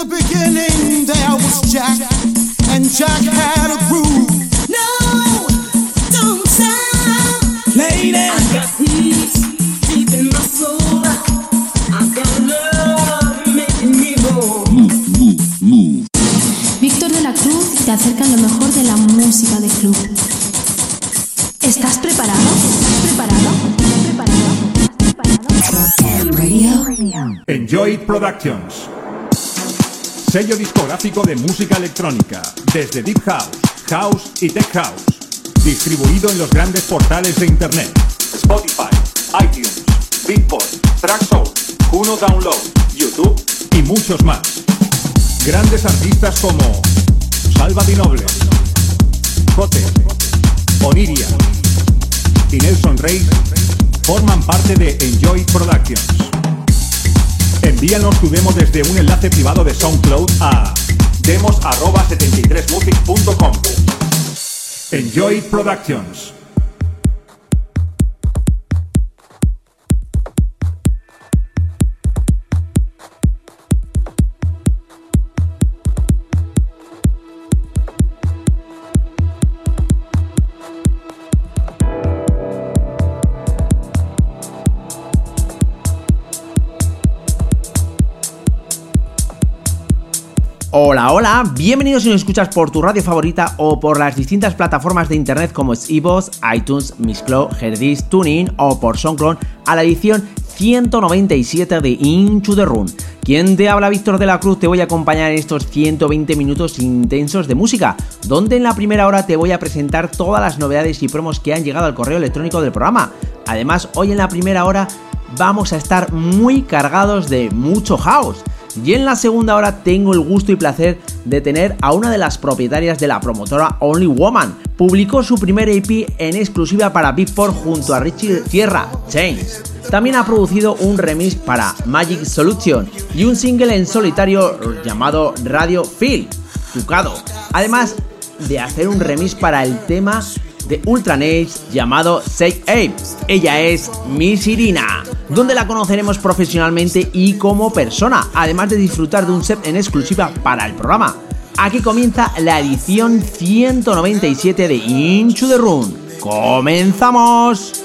In the beginning there was Jack, and Jack had a groove. No, don't stop. Lady, I got peace deep in my soul. I got love making me whole. Víctor de la Cruz te acerca lo mejor de la música de club. ¿Estás preparado? ¿Estás preparado? ¿Estás preparado? Radio. Enjoy Productions. Sello discográfico de música electrónica, desde Deep House, House y Tech House. Distribuido en los grandes portales de Internet. Spotify, iTunes, Beatport, Traxsource, Juno Download, YouTube y muchos más. Grandes artistas como Salva Di Noble, Cote, Oniria y Nelson Rey forman parte de Enjoy Productions. Envíanos tu demo desde un enlace privado de SoundCloud a demos@73music.com. Enjoy Productions. Hola, hola, bienvenidos si nos escuchas por tu radio favorita o por las distintas plataformas de internet como es iVoox, iTunes, Mixcloud, Herdis, TuneIn o por SoundCloud a la edición 197 de Into the Room. Quien te habla Víctor de la Cruz te voy a acompañar en estos 120 minutos intensos de música, donde en la primera hora te voy a presentar todas las novedades y promos que han llegado al correo electrónico del programa. Además, hoy en la primera hora vamos a estar muy cargados de mucho house. Y en la segunda hora tengo el gusto y placer de tener a una de las propietarias de la promotora Only Woman. Publicó su primer EP en exclusiva para Beatport junto a Richie Sierra, Chains. También ha producido un remix para Magic Solution y un single en solitario llamado Radio Feel, Tucado. Además de hacer un remix para el tema de Ultranage llamado Say Ape. Ella es Miss Irina, donde la conoceremos profesionalmente y como persona, además de disfrutar de un set en exclusiva para el programa. Aquí comienza la edición 197 de Into the Room. ¡Comenzamos!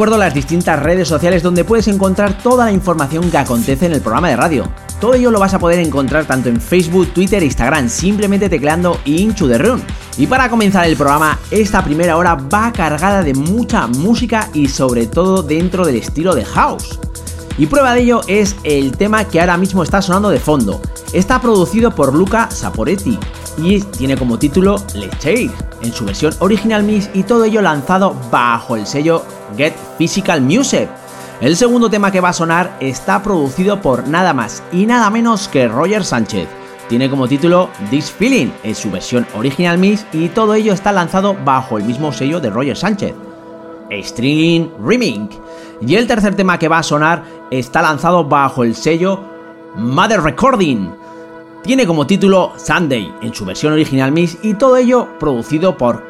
Recuerdo las distintas redes sociales donde puedes encontrar toda la información que acontece en el programa de radio. Todo ello lo vas a poder encontrar tanto en Facebook, Twitter e Instagram, simplemente tecleando Into the Room. Y para comenzar el programa, esta primera hora va cargada de mucha música y sobre todo dentro del estilo de house. Y prueba de ello es el tema que ahora mismo está sonando de fondo. Está producido por Luca Saporetti y tiene como título Let's Take en su versión original mix y todo ello lanzado bajo el sello Get Physical Music. El segundo tema que va a sonar está producido por nada más y nada menos que Roger Sánchez. Tiene como título This Feeling en su versión original mix y todo ello está lanzado bajo el mismo sello de Roger Sánchez. String Reming. Y el tercer tema que va a sonar está lanzado bajo el sello Mother Recording. Tiene como título Sunday en su versión original mix y todo ello producido por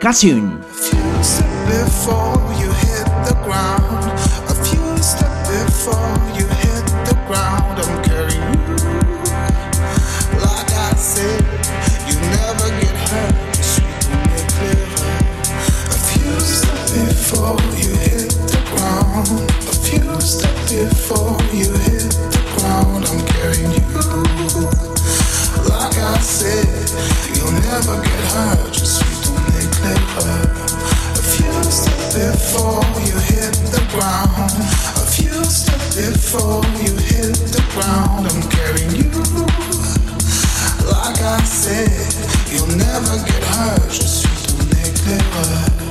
never get hurt, just you don't neglect. A few steps before you hit the ground, a few steps before you hit the ground, I'm carrying you. Like I said, you'll never get hurt, just you don't neglect.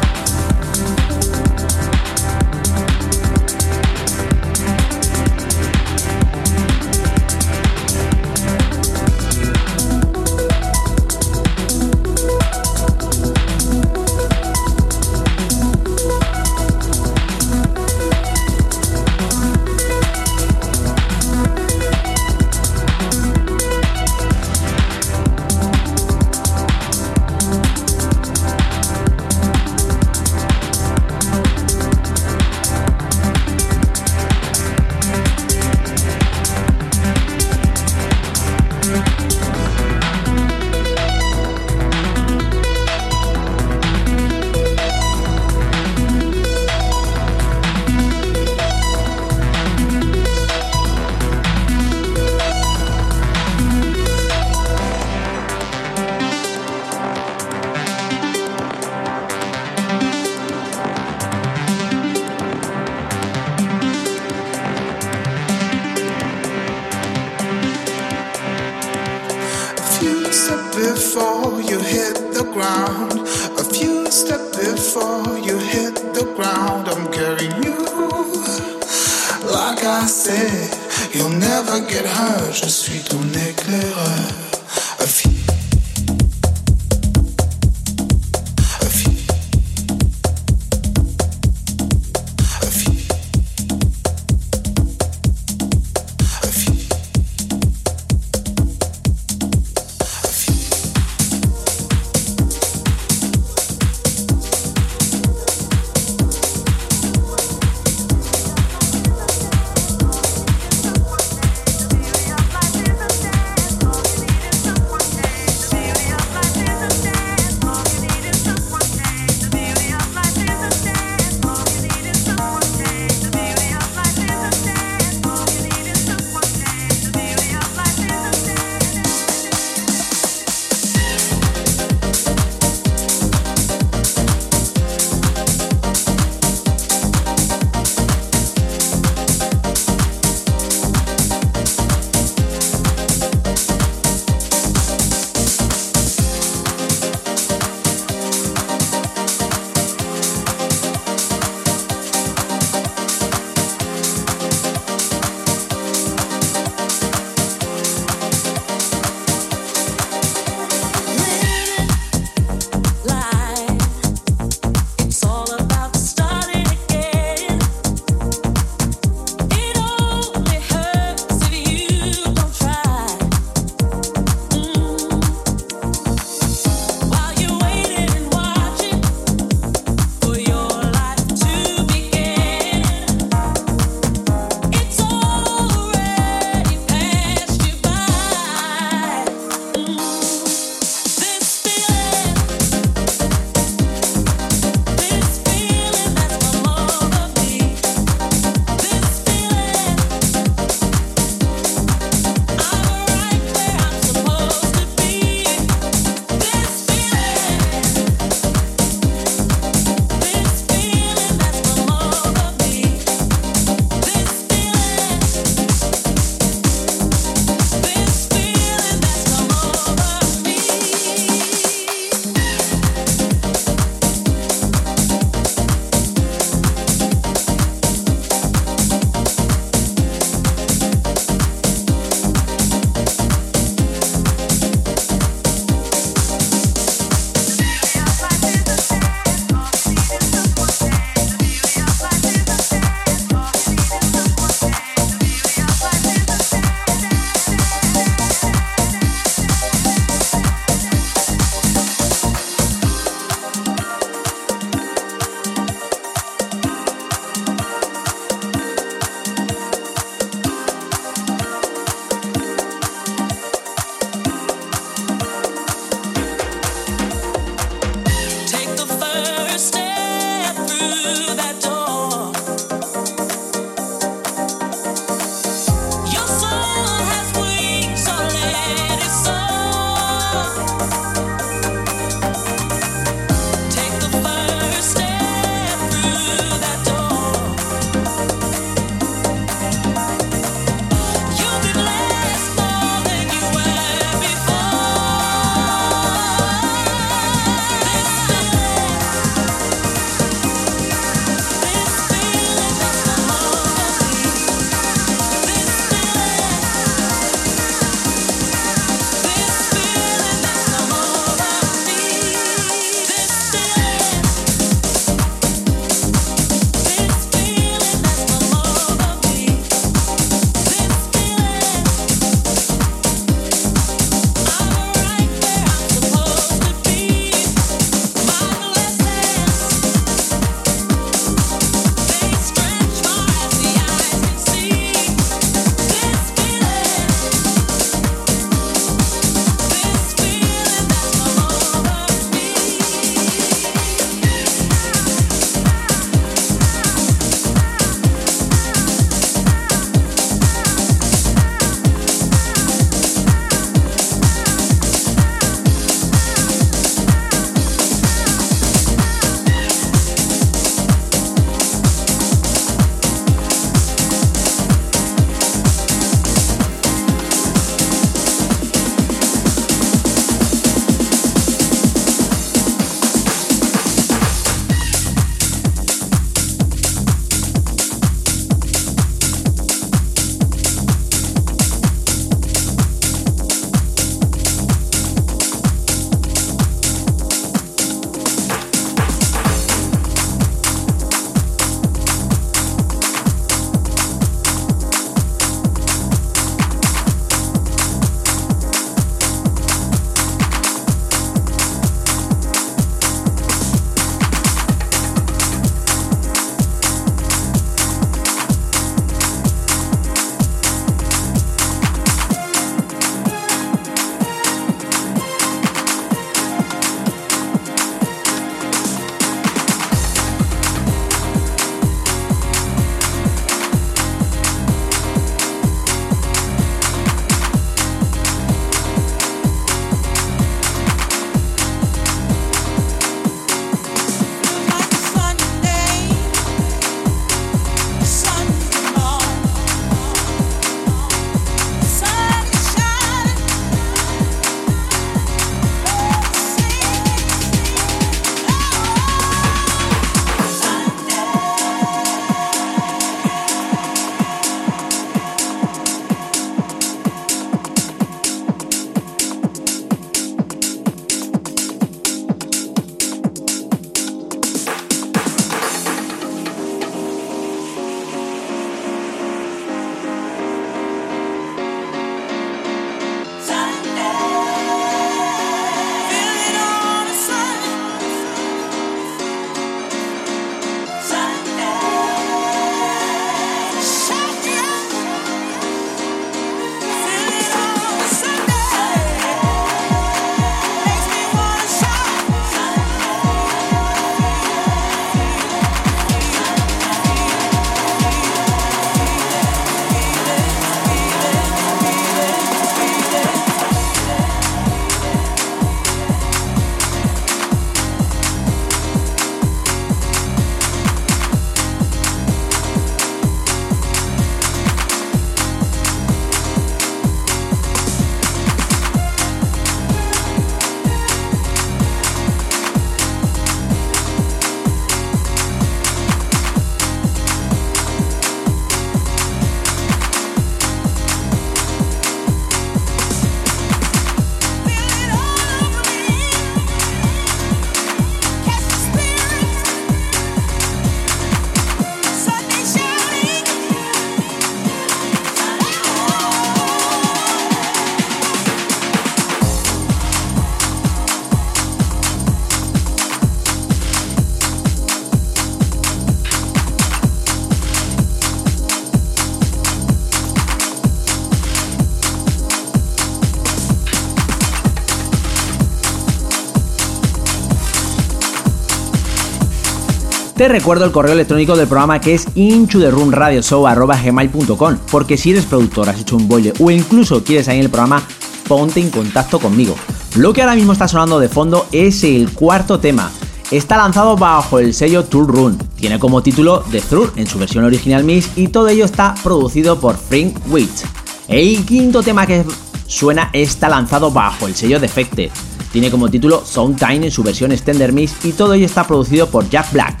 Te recuerdo el correo electrónico del programa que es inchotherunradioshow.gmail.com porque si eres productor, has hecho un boile o incluso quieres salir en el programa, ponte en contacto conmigo. Lo que ahora mismo está sonando de fondo es el cuarto tema. Está lanzado bajo el sello Tool Run. Tiene como título The Through en su versión original Mix y todo ello está producido por Frank Witch. El quinto tema que suena está lanzado bajo el sello Defected. Tiene como título Soundtime en su versión Extender Mix y todo ello está producido por Jack Black.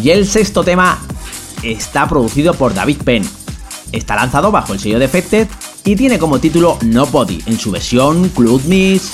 Y el sexto tema está producido por David Penn. Está lanzado bajo el sello Defected y tiene como título Nobody en su versión Club Mix.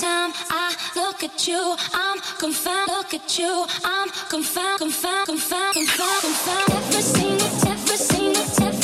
time I look at you, I'm confound. Look at you, I'm confound, confound, confound, confound, confound. Every single, every single, every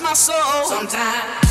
My soul sometimes.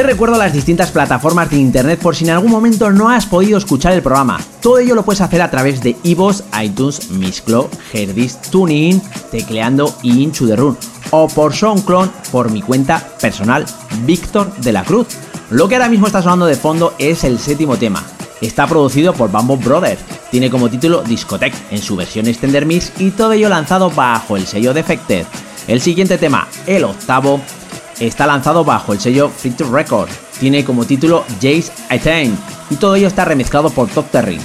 Te recuerdo las distintas plataformas de internet por si en algún momento no has podido escuchar el programa. Todo ello lo puedes hacer a través de iVoox, iTunes, Mixcloud, Herdis, TuneIn, tecleando Into the Run o por SoundCloud por mi cuenta personal, Víctor de la Cruz. Lo que ahora mismo está sonando de fondo es el séptimo tema. Está producido por Bamboo Brothers, tiene como título Discotech en su versión Extender Mix y todo ello lanzado bajo el sello Defected. El siguiente tema, el octavo, está lanzado bajo el sello Fit Records. Tiene como título Jace Attain y todo ello está remezclado por Top Terry.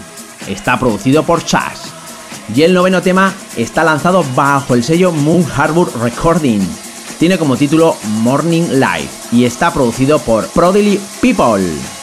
Está producido por Chas. Y el noveno tema está lanzado bajo el sello Moon Harbor Recording. Tiene como título Morning Light y está producido por Prodigy People.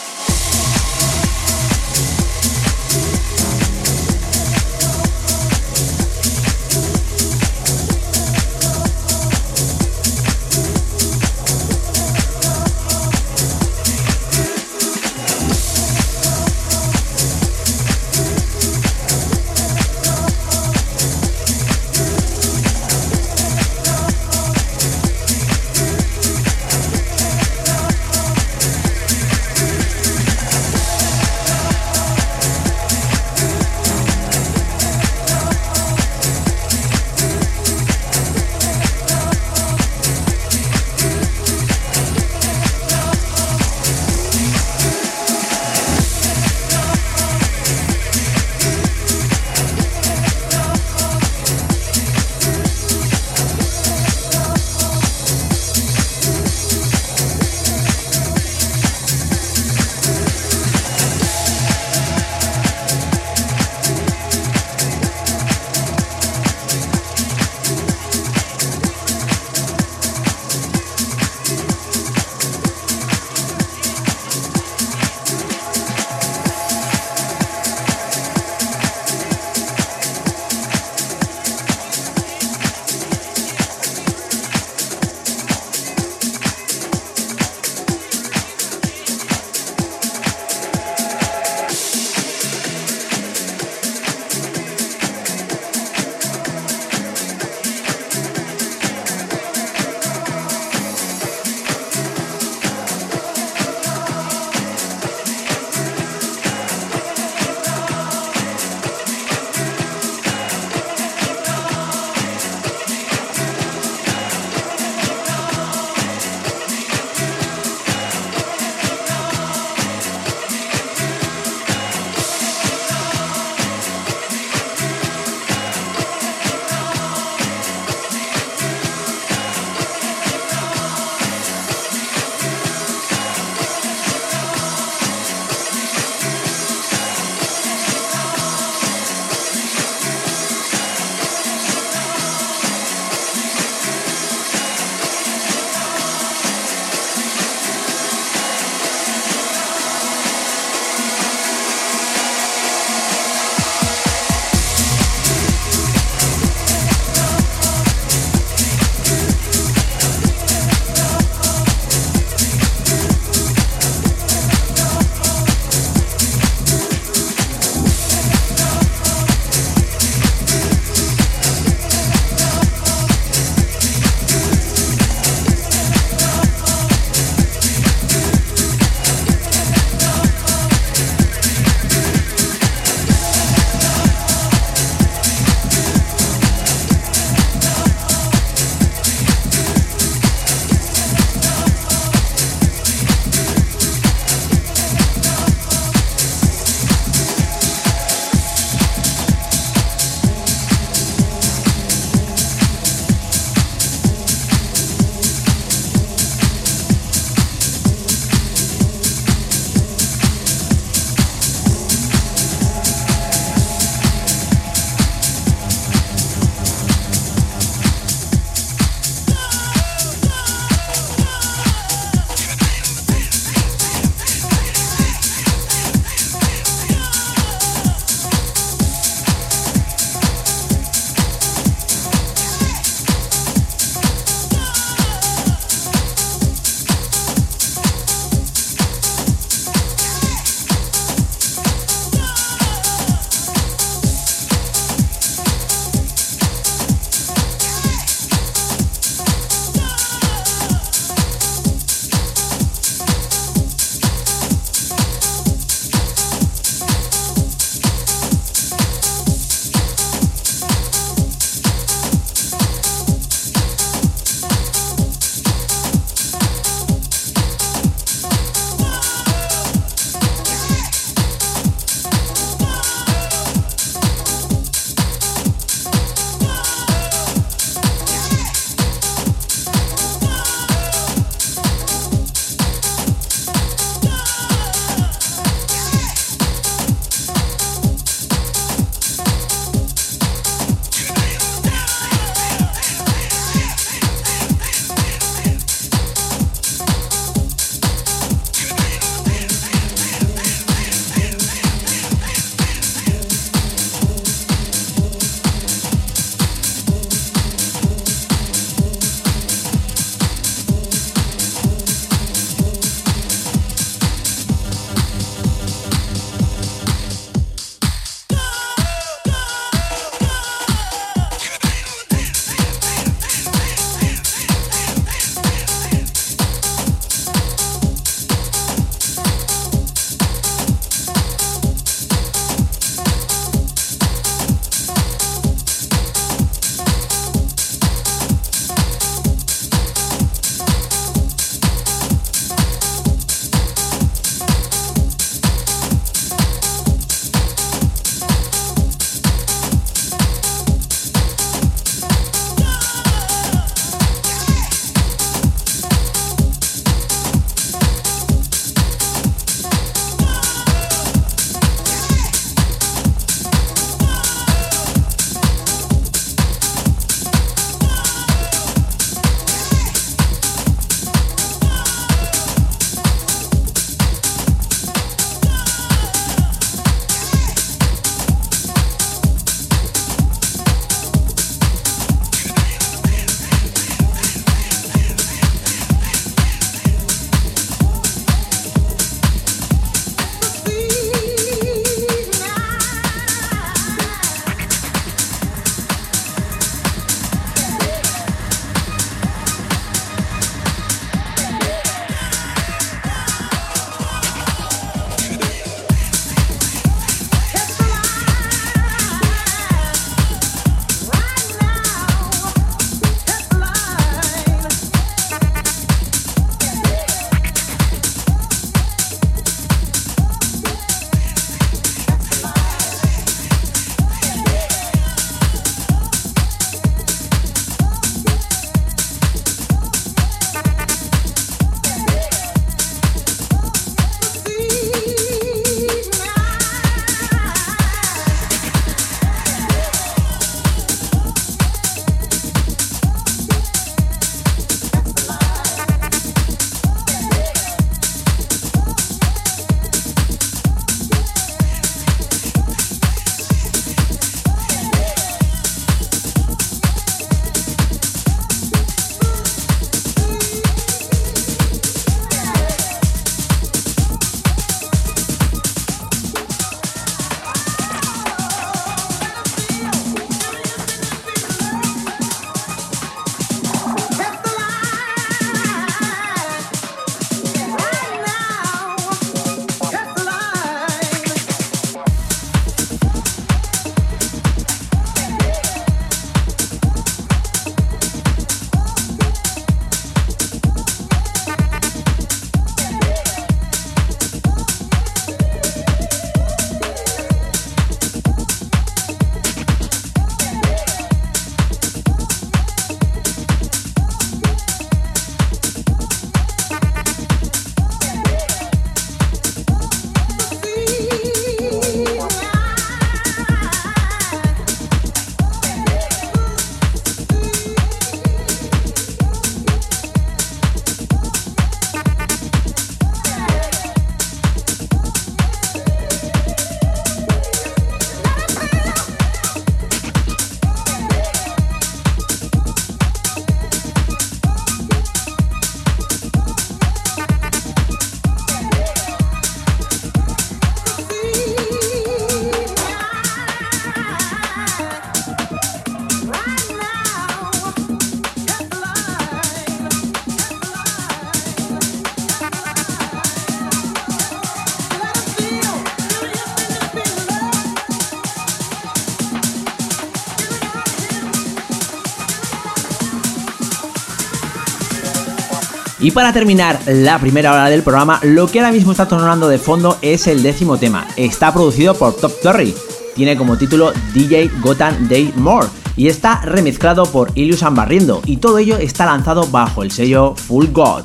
Y para terminar la primera hora del programa, lo que ahora mismo está sonando de fondo es el décimo tema. Está producido por Top Terry. Tiene como título DJ Gotham Day More y está remezclado por Ilius Ambarriendo y todo ello está lanzado bajo el sello Full God.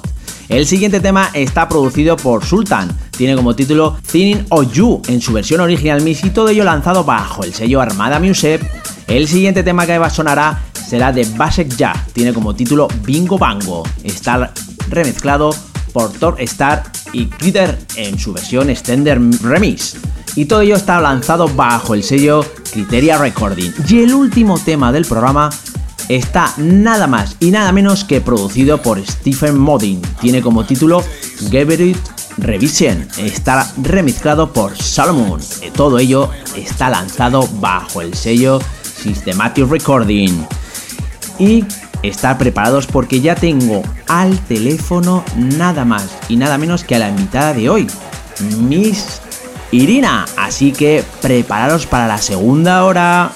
El siguiente tema está producido por Sultan, tiene como título Thinning of You en su versión original mix y todo ello lanzado bajo el sello Armada Music. El siguiente tema que sonará será de Basek Ja, tiene como título Bingo Bango, está remezclado por Thor Star y Critter en su versión Extender Remix. Y todo ello está lanzado bajo el sello Criteria Recording. Y el último tema del programa está nada más y nada menos que producido por Stephen Modding. Tiene como título It Revision. Está remezclado por Solomon. Todo ello está lanzado bajo el sello Systematic Recording. Y estar preparados porque ya tengo al teléfono nada más y nada menos que a la invitada de hoy, Miss Irina. Así que prepararos para la segunda hora.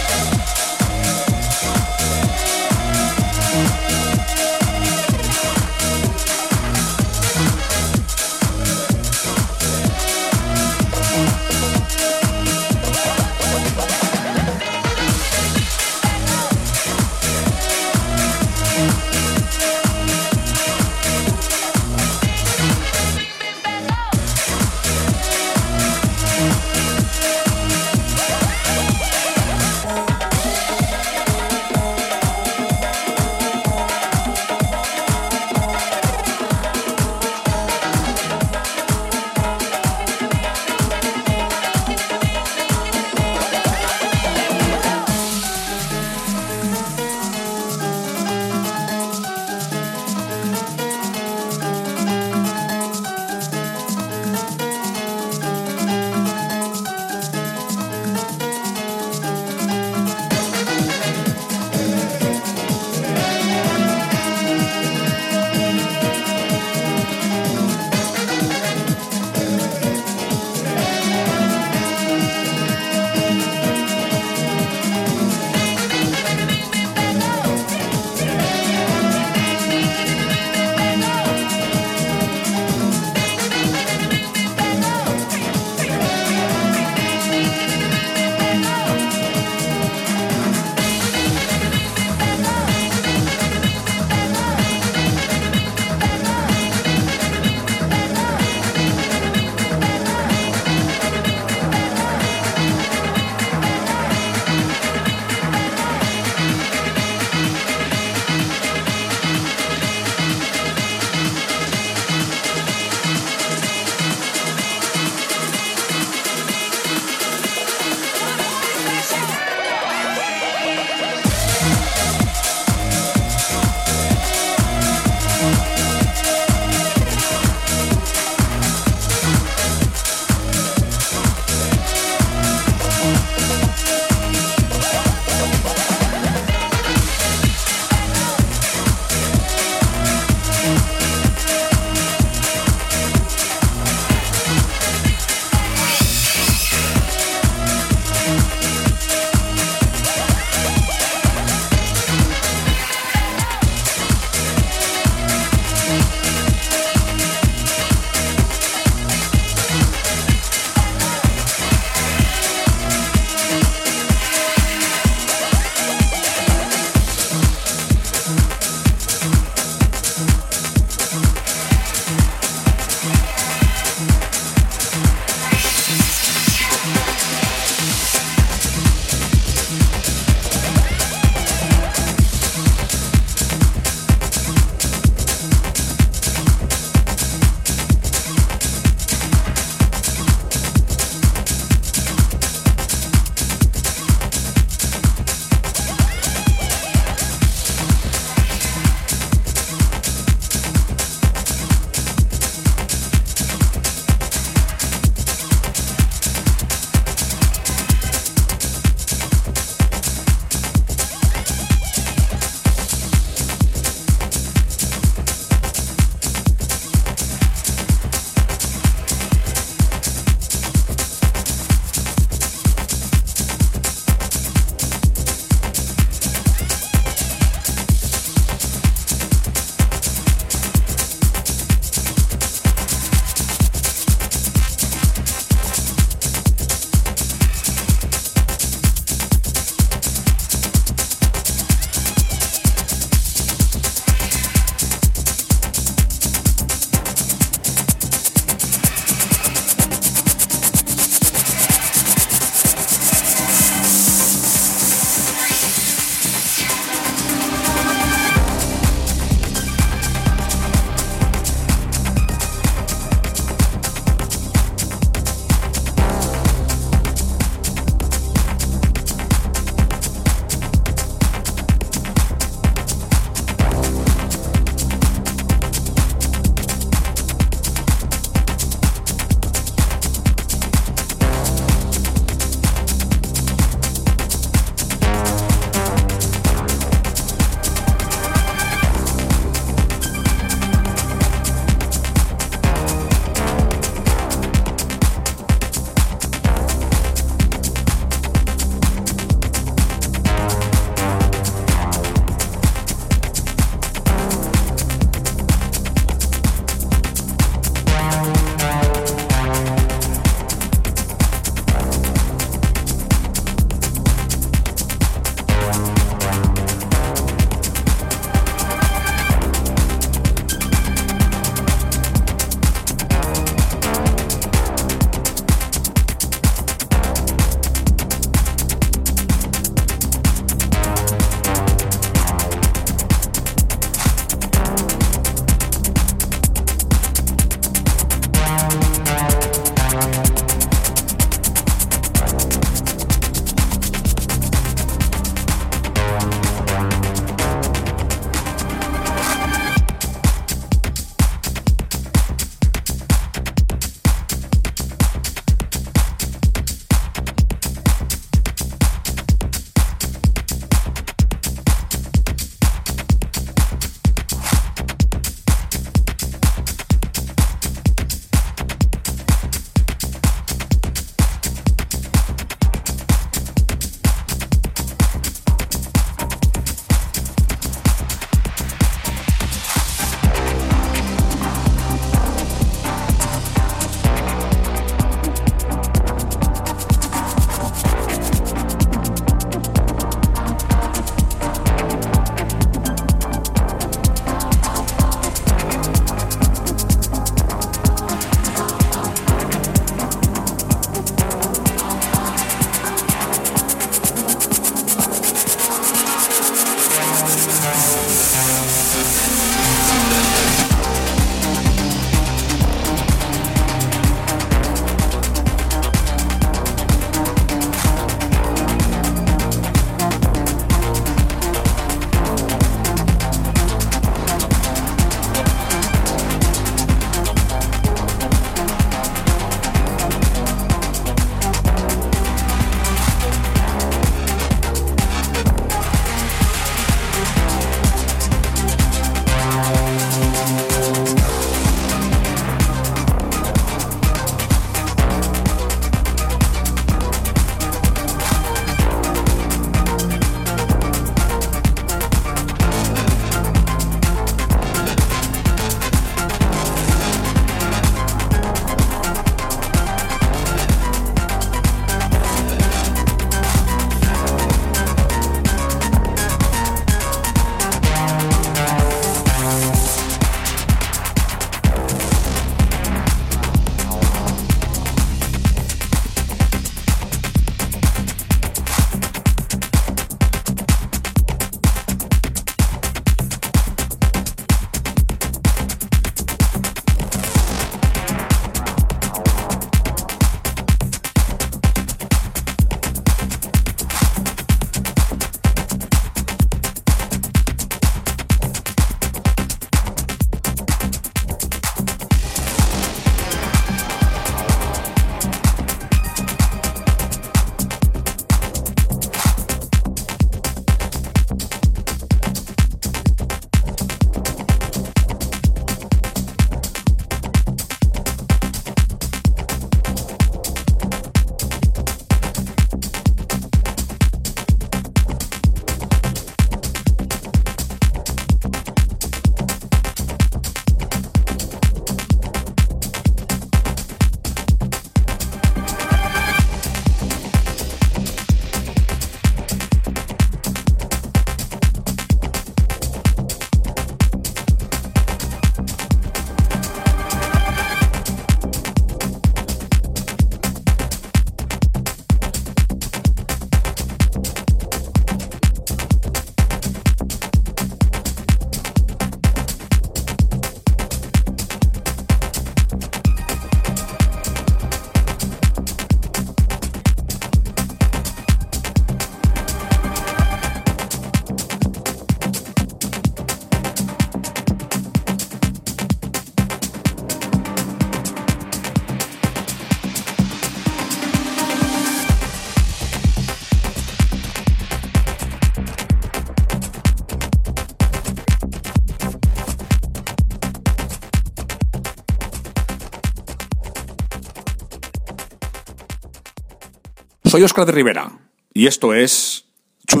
Soy Oscar de Rivera y esto es To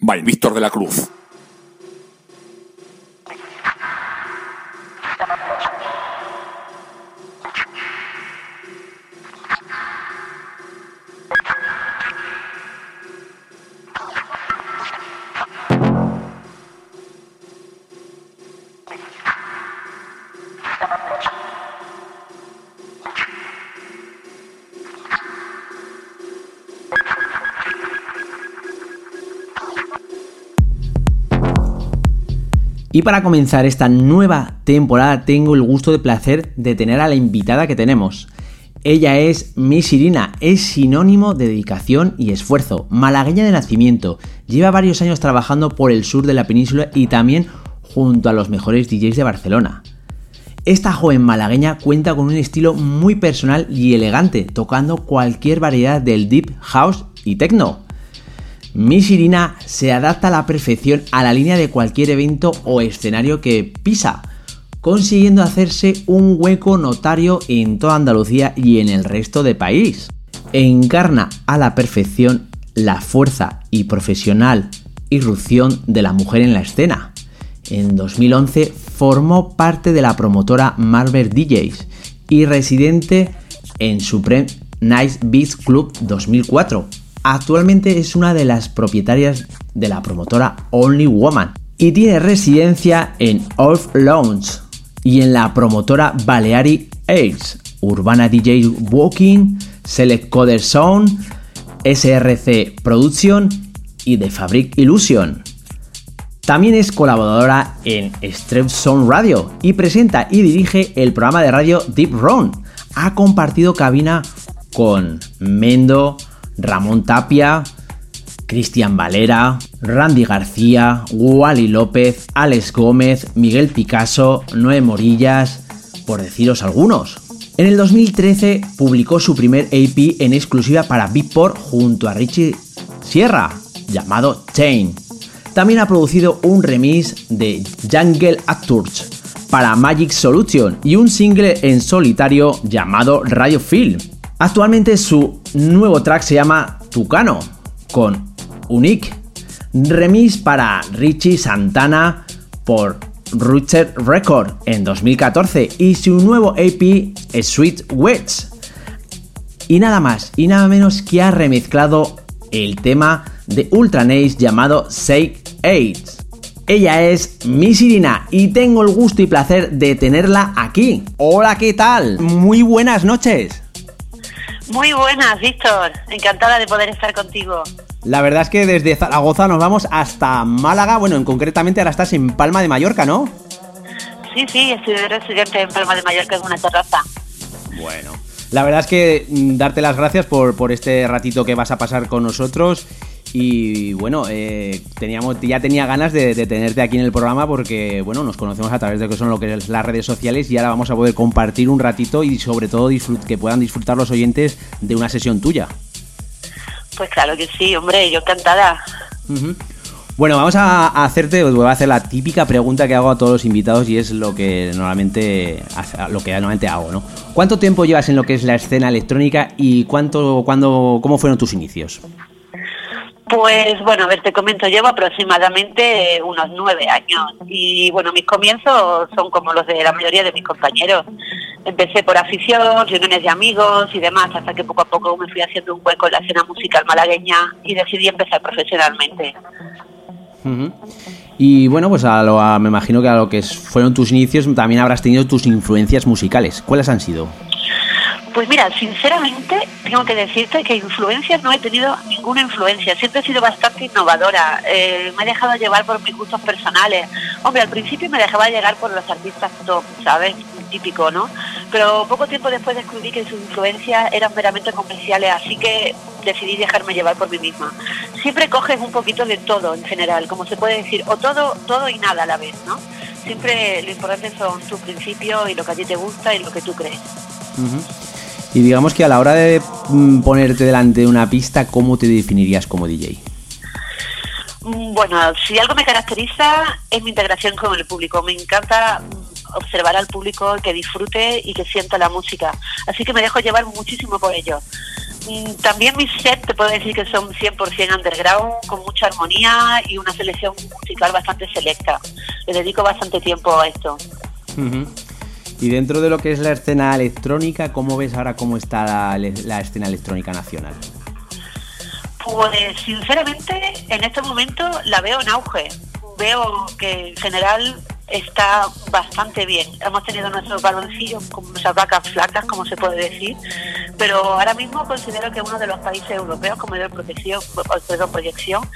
by Víctor de la Cruz. Y para comenzar esta nueva temporada tengo el gusto de placer de tener a la invitada que tenemos. Ella es Miss Irina, es sinónimo de dedicación y esfuerzo, malagueña de nacimiento, lleva varios años trabajando por el sur de la península y también junto a los mejores DJs de Barcelona. Esta joven malagueña cuenta con un estilo muy personal y elegante, tocando cualquier variedad del deep house y techno. Miss Irina se adapta a la perfección a la línea de cualquier evento o escenario que pisa, consiguiendo hacerse un hueco notario en toda Andalucía y en el resto del país. Encarna a la perfección la fuerza y profesional irrupción de la mujer en la escena. En 2011 formó parte de la promotora Marvel DJs y residente en Supreme Nice Beats Club 2004 Actualmente es una de las propietarias de la promotora Only Woman y tiene residencia en Off Lounge y en la promotora Balearic Airs, Urbana DJ Walking, Select Coder Sound, SRC Production y The Fabric Illusion. También es colaboradora en Strep Sound Radio y presenta y dirige el programa de radio Deep Run. Ha compartido cabina con Mendo, Ramón Tapia, Cristian Valera, Randy García, Wally López, Alex Gómez, Miguel Picasso, Noé Morillas, por deciros algunos. En el 2013 publicó su primer AP en exclusiva para Beatport junto a Richie Sierra, llamado Chain. También ha producido un remix de Jungle Actors para Magic Solution y un single en solitario llamado Radio Film. Actualmente su nuevo track se llama Tucano con Unique, remix para Richie Santana por Richard Record en 2014 y su nuevo AP Sweet Wets. Y nada más y nada menos que ha remezclado el tema de Ultra Nice llamado Shake AIDS. Ella es Miss Irina y tengo el gusto y placer de tenerla aquí. Hola, ¿qué tal? Muy buenas noches. Muy buenas, Víctor. Encantada de poder estar contigo. La verdad es que desde Zaragoza nos vamos hasta Málaga. Bueno, en concretamente ahora estás en Palma de Mallorca, ¿no? Sí, sí, estoy residente en Palma de Mallorca en una terraza. Bueno. La verdad es que mm, darte las gracias por, por este ratito que vas a pasar con nosotros y bueno, eh, teníamos, ya tenía ganas de, de, tenerte aquí en el programa porque bueno, nos conocemos a través de lo que son lo que es las redes sociales y ahora vamos a poder compartir un ratito y sobre todo que puedan disfrutar los oyentes de una sesión tuya. Pues claro que sí, hombre, yo encantada. Uh -huh. Bueno, vamos a hacerte, os voy a hacer la típica pregunta que hago a todos los invitados y es lo que normalmente lo que normalmente hago, ¿no? ¿Cuánto tiempo llevas en lo que es la escena electrónica y cuánto, cuándo, cómo fueron tus inicios? Pues bueno, a ver, te comento, llevo aproximadamente unos nueve años y bueno, mis comienzos son como los de la mayoría de mis compañeros. Empecé por afición, reuniones de amigos y demás, hasta que poco a poco me fui haciendo un hueco en la escena musical malagueña y decidí empezar profesionalmente. Uh -huh. Y bueno, pues a lo, a, me imagino que a lo que fueron tus inicios también habrás tenido tus influencias musicales. ¿Cuáles han sido? Pues mira, sinceramente tengo que decirte que influencias no he tenido ninguna influencia. Siempre he sido bastante innovadora. Eh, me he dejado llevar por mis gustos personales. Hombre, al principio me dejaba llegar por los artistas top, ¿sabes? Típico, ¿no? Pero poco tiempo después descubrí que sus influencias eran meramente comerciales, así que decidí dejarme llevar por mí misma. Siempre coges un poquito de todo en general, como se puede decir, o todo, todo y nada a la vez, ¿no? Siempre lo importante son tus principios y lo que a ti te gusta y lo que tú crees. Y digamos que a la hora de mm, ponerte delante de una pista, ¿cómo te definirías como DJ? Bueno, si algo me caracteriza es mi integración con el público. Me encanta observar al público que disfrute y que sienta la música. Así que me dejo llevar muchísimo por ello. Mm, También mis sets te puedo decir que son 100% underground, con mucha armonía y una selección musical bastante selecta. Le dedico bastante tiempo a esto. Ujú. Y dentro de lo que es la escena electrónica, ¿cómo ves ahora cómo está la, escena electrónica nacional? Pues sinceramente en este momento la veo en auge. Veo que en general está bastante bien. Hemos tenido nuestros baloncillos, nuestras vacas flacas, como se puede decir, pero ahora mismo considero que uno de los países europeos con mayor protección, perdón, proyección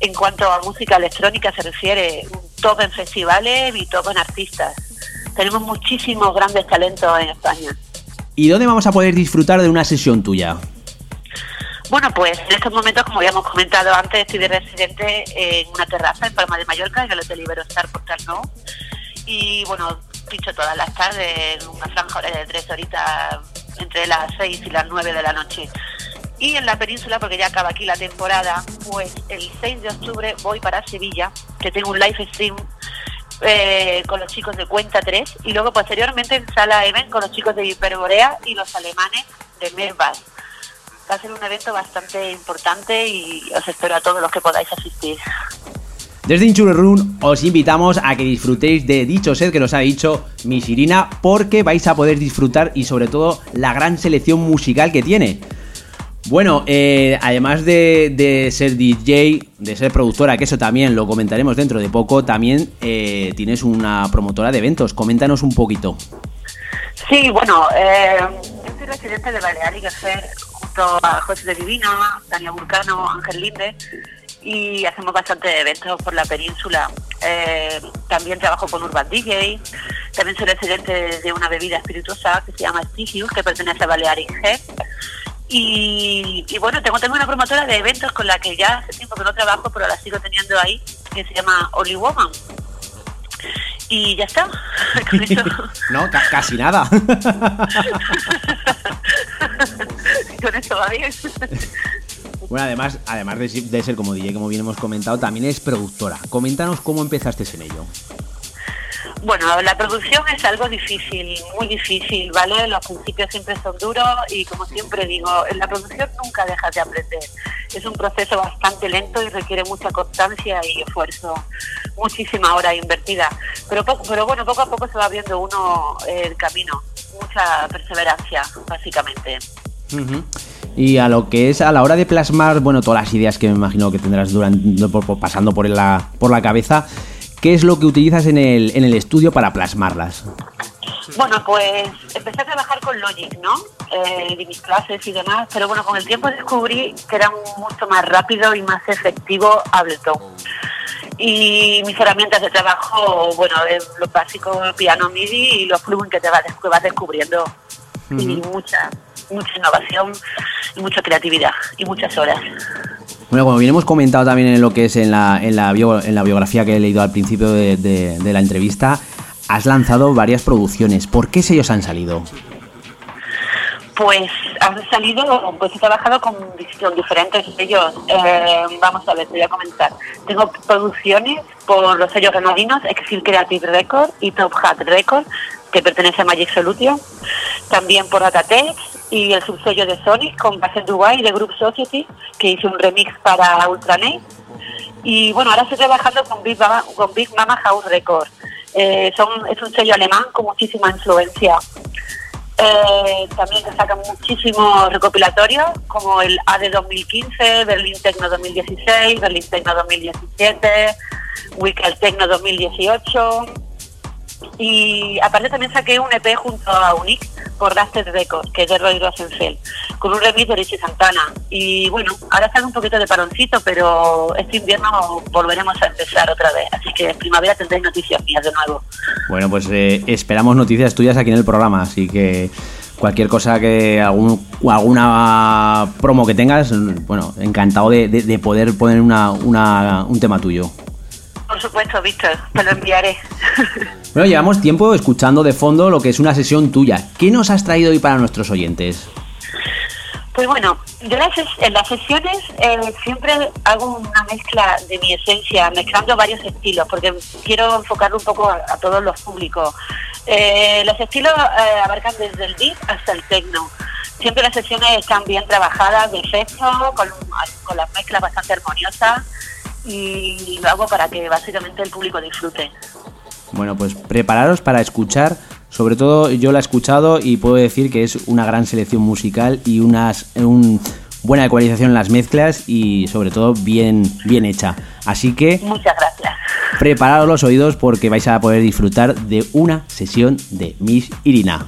en cuanto a música electrónica se refiere, top en festivales y top en artistas. Tenemos muchísimos grandes talentos en España. ¿Y dónde vamos a poder disfrutar de una sesión tuya? Bueno, pues en estos momentos, como habíamos comentado antes, estoy de residente en una terraza en Palma de Mallorca, en el Hotel Iberostar Portal Nou. Y bueno, pincho todas las tardes, en una franja de tres horitas entre las seis y las nueve de la noche. Y en la península, porque ya acaba aquí la temporada, pues el 6 de octubre voy para Sevilla, que tengo un live stream eh, con los chicos de Cuenta 3 y luego posteriormente en Sala Even con los chicos de Hiperborea y los alemanes de Merbal. Va a ser un evento bastante importante y os espero a todos los que podáis asistir. Desde Inchure Run os invitamos a que disfrutéis de dicho set que nos ha dicho Miss Irina porque vais a poder disfrutar y sobre todo la gran selección musical que tiene. Bueno, eh, además de, de ser DJ, de ser productora, que eso también lo comentaremos dentro de poco, también eh, tienes una promotora de eventos. Coméntanos un poquito. Sí, bueno, eh, yo soy residente de Balearic Affair junto a José de Divina, Tania Burcano, Ángel Linde y hacemos bastantes eventos por la península. Eh, también trabajo con Urban DJ, también soy residente de una bebida espirituosa que se llama Stigius, que pertenece a Balearic G. Y, y bueno, tengo también una promotora de eventos con la que ya hace tiempo que no trabajo, pero la sigo teniendo ahí, que se llama Only Woman. Y ya está. Con eso- No, ca- casi nada. con eso va bien. bueno, además, además de, de ser como DJ, como bien hemos comentado, también es productora. Coméntanos cómo empezaste en ello. Bueno, la producción es algo difícil, muy difícil, ¿vale? Los principios siempre son duros y como siempre digo, en la producción nunca dejas de aprender. Es un proceso bastante lento y requiere mucha constancia y esfuerzo, muchísima hora invertida. Pero, pero bueno, poco a poco se va abriendo uno el camino, mucha perseverancia, básicamente. Y a lo que es a la hora de plasmar, bueno, todas las ideas que me imagino que tendrás durante, pasando por la, por la cabeza, ¿qué es lo que utilizas en el, en el estudio para plasmarlas? Bueno, pues empecé a trabajar con Logic, ¿no? Eh, de mis clases y demás, pero bueno, con el tiempo descubrí que era mucho más rápido y más efectivo Ableton. Y mis herramientas de trabajo, bueno, es lo básico, piano MIDI y los plugins que te vas, que vas descubriendo. Y mucha, mucha innovación y mucha creatividad y muchas horas. Bueno, como bien hemos comentado también en lo que es en la, en la, bio- en la biografía que he leído al principio de, de- la entrevista, has lanzado varias producciones. ¿Por qué sellos han salido? Pues han salido, pues he trabajado con, con diferentes sellos. Eh, vamos a ver, te voy a comentar. Tengo producciones por los sellos granadinos, Exil Creative Record y Top Hat Record, que pertenece a Magic Solution. También por Datatech y el subsello de Sonic con base en Dubai de Group Society, que hice un remix para Ultranet. Y bueno, ahora estoy trabajando con Big Mama, con Big Mama House Record. Eh, es un sello alemán con muchísima influencia. Eh, también sacan muchísimos recopilatorios, como el AD 2015, Berlin Techno 2016, Berlin Techno 2017, Wicked Techno 2018. Y aparte también saqué un EP junto a Unique por Raster Records, que es de Roy Rosenfeld, con un remix de Richie Santana. Y bueno, ahora sale un poquito de paroncito, pero este invierno volveremos a empezar otra vez. Así que en primavera tendréis noticias mías de nuevo. Bueno, pues eh, esperamos noticias tuyas aquí en el programa, así que cualquier cosa que algún, alguna promo que tengas, bueno, encantado de, de- de poder poner una, una- un tema tuyo. Por supuesto, Víctor, te lo enviaré. Bueno, llevamos tiempo escuchando de fondo lo que es una sesión tuya. ¿Qué nos has traído hoy para nuestros oyentes? Pues bueno, yo las en las sesiones eh, siempre hago una mezcla de mi esencia, mezclando varios estilos, porque quiero enfocarlo un poco a, a todos los públicos. Eh, los estilos eh, abarcan desde el deep hasta el techno. siempre las sesiones están bien trabajadas, de efecto, con, con las mezclas bastante armoniosas y lo hago para que básicamente el público disfrute. Bueno, pues prepararos para escuchar. Sobre todo yo la he escuchado y puedo decir que es una gran selección musical y unas un buena ecualización en las mezclas y sobre todo bien bien hecha. Así que Muchas gracias. preparaos los oídos porque vais a poder disfrutar de una sesión de Miss Irina.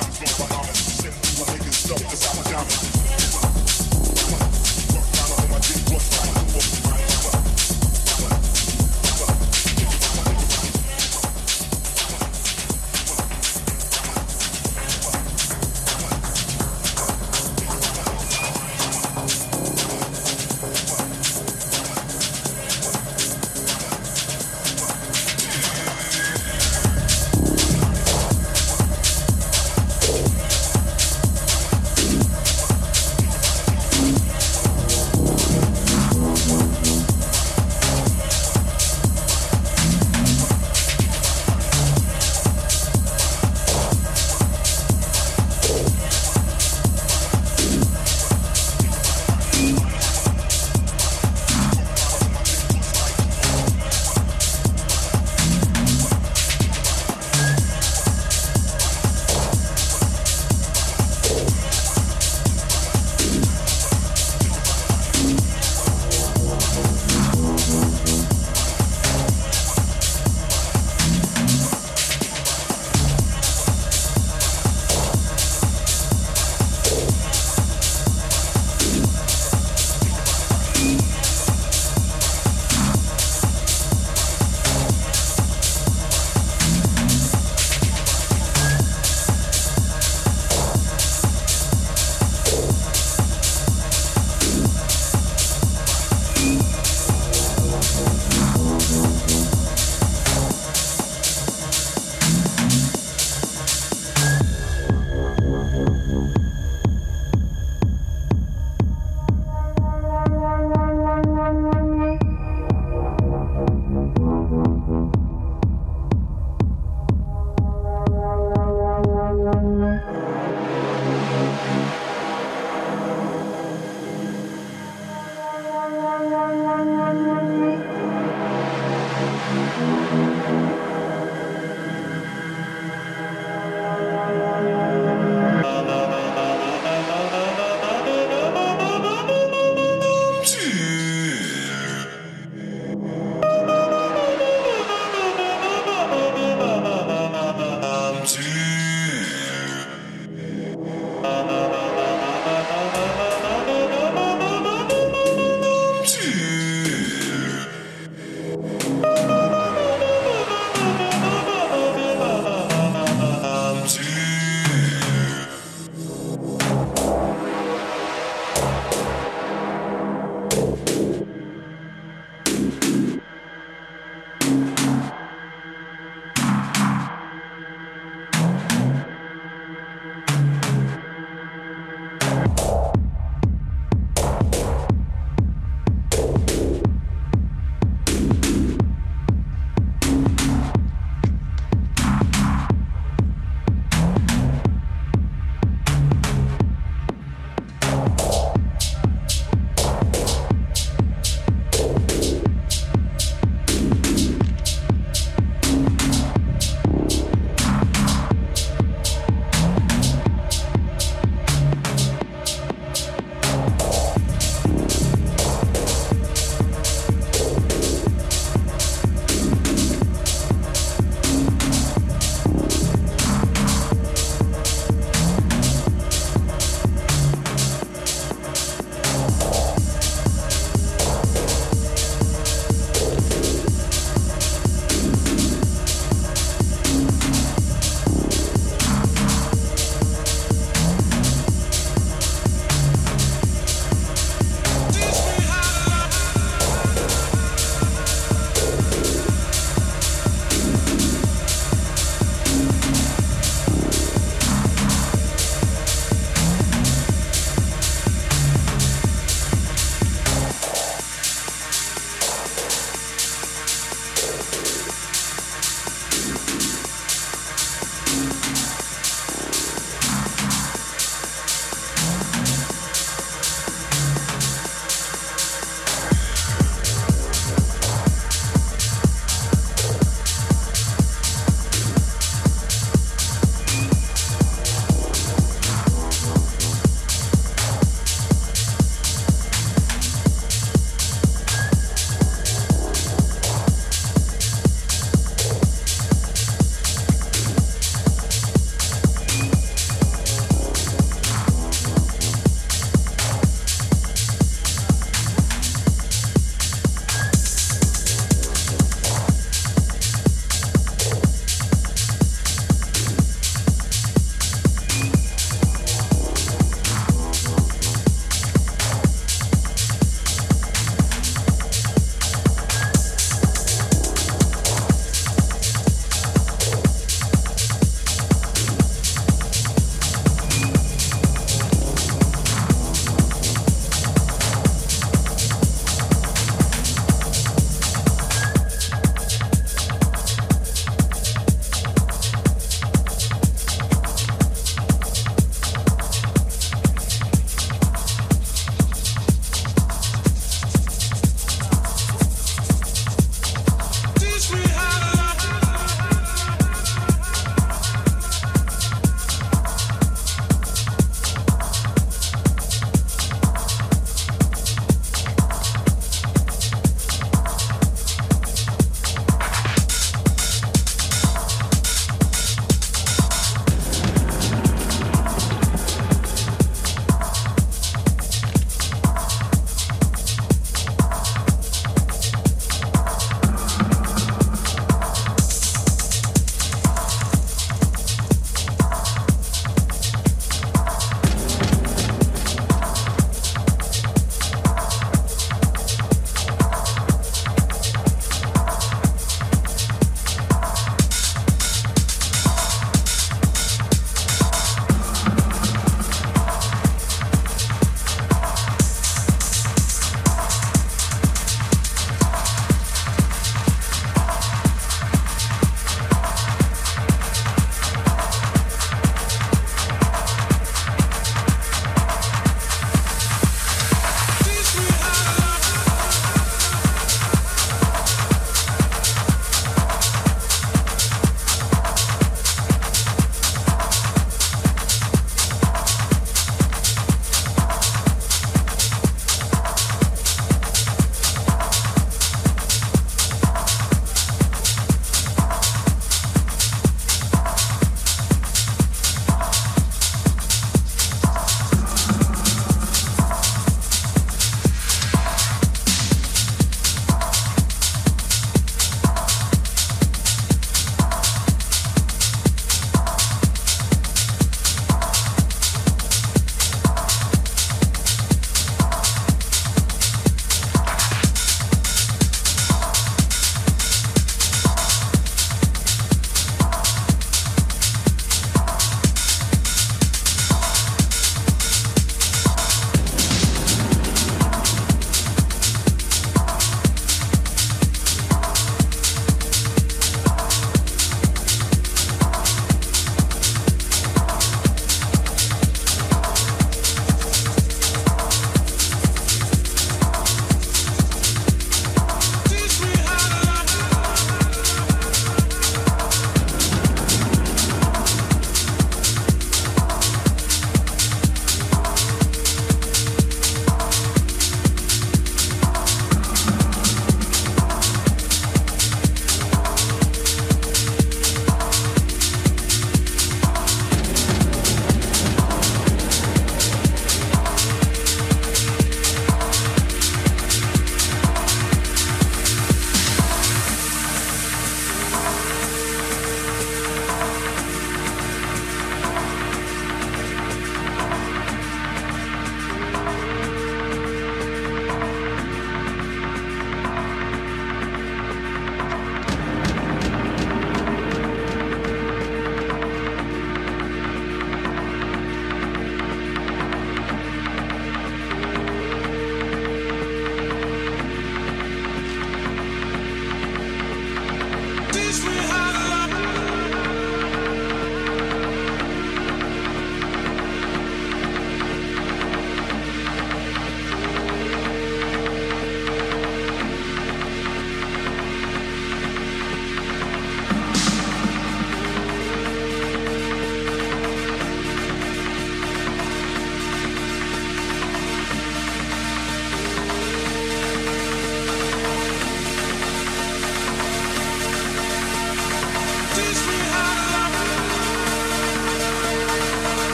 diamonds, no, but I'm a shit. You niggas dope, cause I'm a diamond.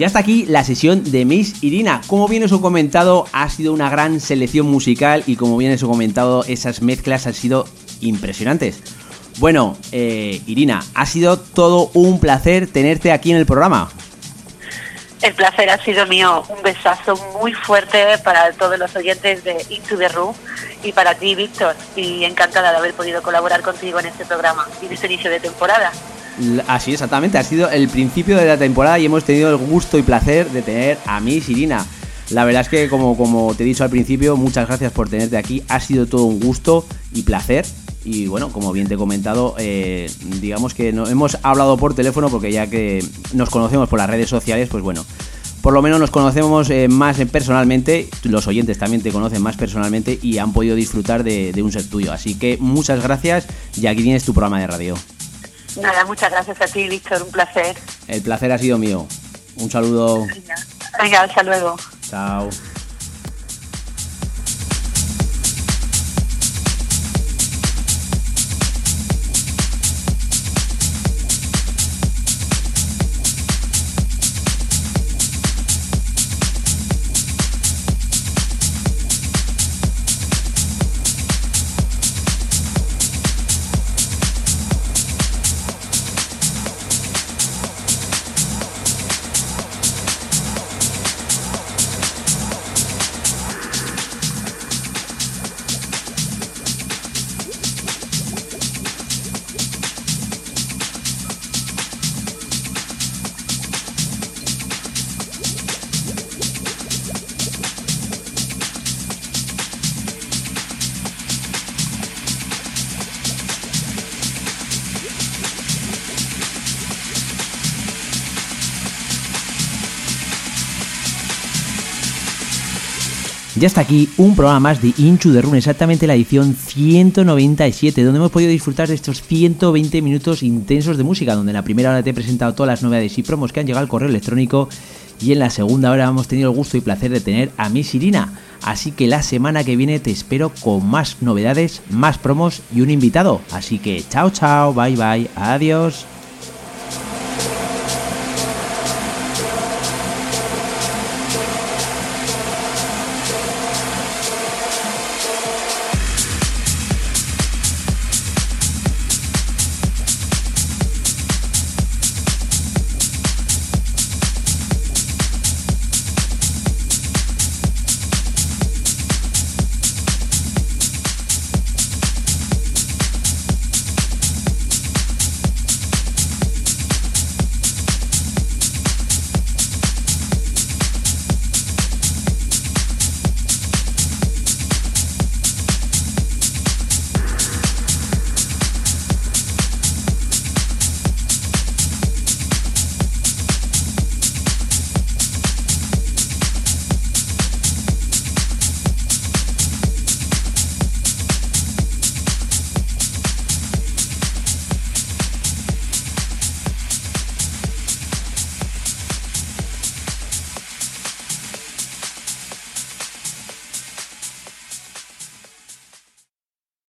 Ya está aquí la sesión de Miss Irina. Como bien os he comentado, ha sido una gran selección musical y como bien os he comentado, esas mezclas han sido impresionantes. Bueno, eh, Irina, ha sido todo un placer tenerte aquí en el programa. El placer ha sido mío. Un besazo muy fuerte para todos los oyentes de Into the Room y para ti, Víctor. Y encantada de haber podido colaborar contigo en este programa y en este inicio de temporada. Así exactamente, ha sido el principio de la temporada y hemos tenido el gusto y placer de tener a Miss Irina. La verdad es que como, como te he dicho al principio, muchas gracias por tenerte aquí. Ha sido todo un gusto y placer. Y bueno, como bien te he comentado, eh, digamos que no, hemos hablado por teléfono porque ya que nos conocemos por las redes sociales, pues bueno, por lo menos nos conocemos eh, más personalmente, los oyentes también te conocen más personalmente y han podido disfrutar de, de un ser tuyo. Así que muchas gracias y aquí tienes tu programa de radio. Nada, muchas gracias a ti, Víctor. Un placer. El placer ha sido mío. Un saludo. Venga, hasta luego. Chao. Ya está aquí un programa más de Inchu de Rune, exactamente la edición 197, donde hemos podido disfrutar de estos 120 minutos intensos de música, donde en la primera hora te he presentado todas las novedades y promos que han llegado al correo electrónico, y en la segunda hora hemos tenido el gusto y placer de tener a Miss Irina. Así que la semana que viene te espero con más novedades, más promos y un invitado. Así que chao, chao, bye, bye, adiós.